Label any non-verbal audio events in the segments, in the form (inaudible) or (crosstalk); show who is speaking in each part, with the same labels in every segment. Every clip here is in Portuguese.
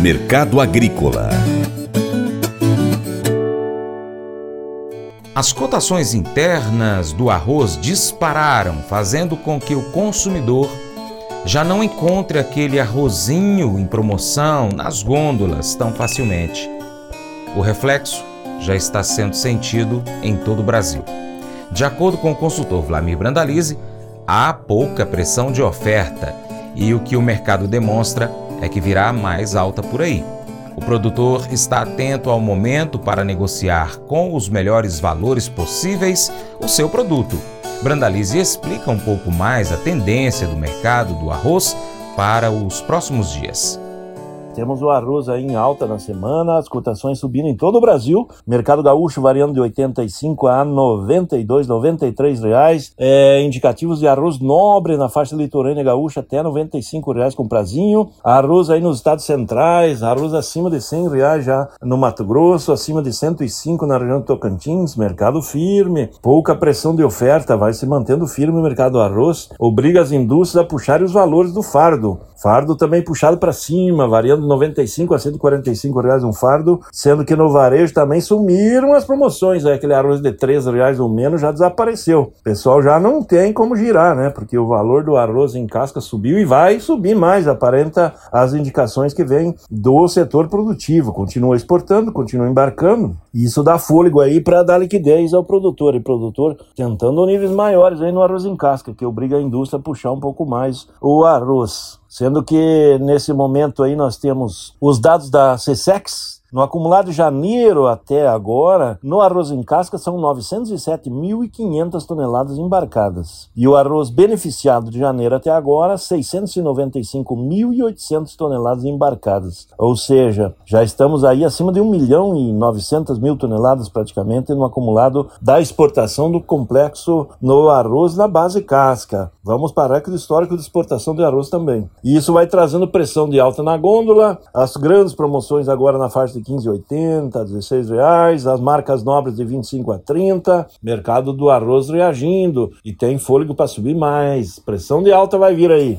Speaker 1: Mercado Agrícola
Speaker 2: As cotações internas do arroz dispararam, fazendo com que o consumidor já não encontre aquele arrozinho em promoção nas gôndolas tão facilmente. O reflexo já está sendo sentido em todo o Brasil. De acordo com o consultor Vlamir Brandalize, há pouca pressão de oferta e o que o mercado demonstra é que virá mais alta por aí. O produtor está atento ao momento para negociar com os melhores valores possíveis o seu produto. Brandalize explica um pouco mais a tendência do mercado do arroz para os próximos dias.
Speaker 3: Temos o arroz aí em alta na semana, as cotações subindo em todo o Brasil. Mercado gaúcho variando de 85 a 92, 93 reais. É, indicativos de arroz nobre na faixa litorânea gaúcha até 95 reais com prazinho. Arroz aí nos estados centrais, arroz acima de 100 reais já no Mato Grosso, acima de 105 na região do Tocantins. Mercado firme, pouca pressão de oferta, vai se mantendo firme o mercado do arroz. Obriga as indústrias a puxarem os valores do fardo. Fardo também puxado para cima, variando 95 a 145 reais um fardo, sendo que no varejo também sumiram as promoções, aquele arroz de 3 reais ou menos já desapareceu. O pessoal já não tem como girar, né? Porque o valor do arroz em casca subiu e vai subir mais, aparenta as indicações que vêm do setor produtivo. Continua exportando, continua embarcando, isso dá fôlego aí para dar liquidez ao produtor, e produtor tentando níveis maiores aí no arroz em casca, que obriga a indústria a puxar um pouco mais o arroz. Sendo que nesse momento aí nós temos os dados da CSEX, no acumulado de janeiro até agora, no arroz em casca são 907.500 toneladas embarcadas. E o arroz beneficiado de janeiro até agora, 695.800 toneladas embarcadas. Ou seja, já estamos aí acima de 1 milhão e 900 mil toneladas praticamente no acumulado da exportação do complexo no arroz na base casca. Vamos parar com o histórico de exportação de arroz também. E isso vai trazendo pressão de alta na gôndola, as grandes promoções agora na faixa de 15,80, 16 reais, as marcas nobres de 25 a 30, mercado do arroz reagindo e tem fôlego para subir mais. Pressão de alta vai vir aí.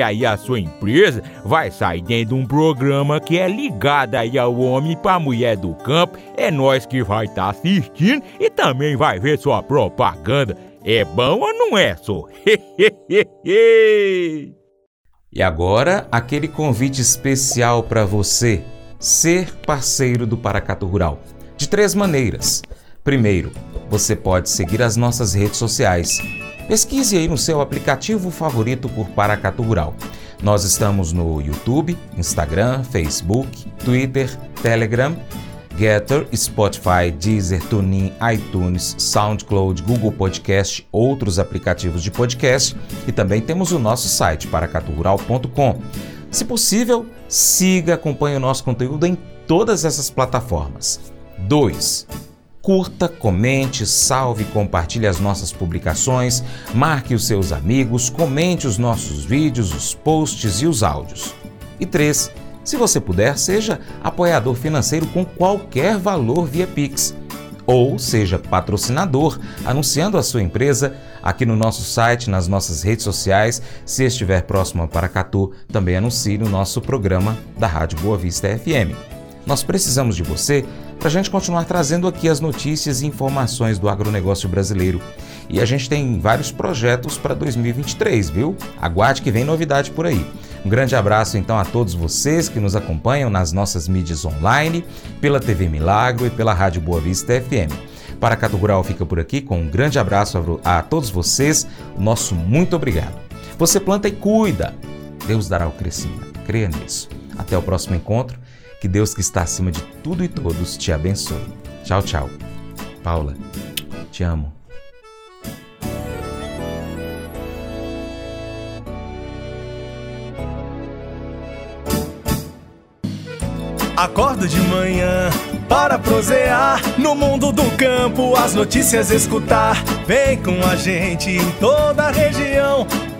Speaker 4: aí a sua empresa vai sair dentro de um programa que é ligado aí ao homem para mulher do campo. É nós que vai estar tá assistindo e também vai ver sua propaganda. É bom ou não é, só? (laughs)
Speaker 2: e agora, aquele convite especial para você ser parceiro do Paracato Rural. De três maneiras. Primeiro, você pode seguir as nossas redes sociais. Pesquise aí no seu aplicativo favorito por Paracato Rural. Nós estamos no YouTube, Instagram, Facebook, Twitter, Telegram Getter, Spotify, Deezer, TuneIn, iTunes, SoundCloud, Google Podcast, outros aplicativos de podcast e também temos o nosso site paracaturural.com. Se possível, siga, acompanhe o nosso conteúdo em todas essas plataformas. 2. Curta, comente, salve, compartilhe as nossas publicações, marque os seus amigos, comente os nossos vídeos, os posts e os áudios. E 3. Se você puder, seja apoiador financeiro com qualquer valor via Pix. Ou seja patrocinador, anunciando a sua empresa aqui no nosso site, nas nossas redes sociais. Se estiver próximo a Paracatu, também anuncie no nosso programa da Rádio Boa Vista FM. Nós precisamos de você para a gente continuar trazendo aqui as notícias e informações do agronegócio brasileiro. E a gente tem vários projetos para 2023, viu? Aguarde que vem novidade por aí. Um grande abraço então a todos vocês que nos acompanham nas nossas mídias online, pela TV Milagro e pela Rádio Boa Vista FM. Para Cato Rural fica por aqui com um grande abraço a, a todos vocês, nosso muito obrigado. Você planta e cuida, Deus dará o crescimento, creia nisso. Até o próximo encontro que Deus que está acima de tudo e todos te abençoe. Tchau, tchau. Paula, te amo.
Speaker 1: Acordo de manhã para prosear no mundo do campo, as notícias escutar. Vem com a gente em toda a região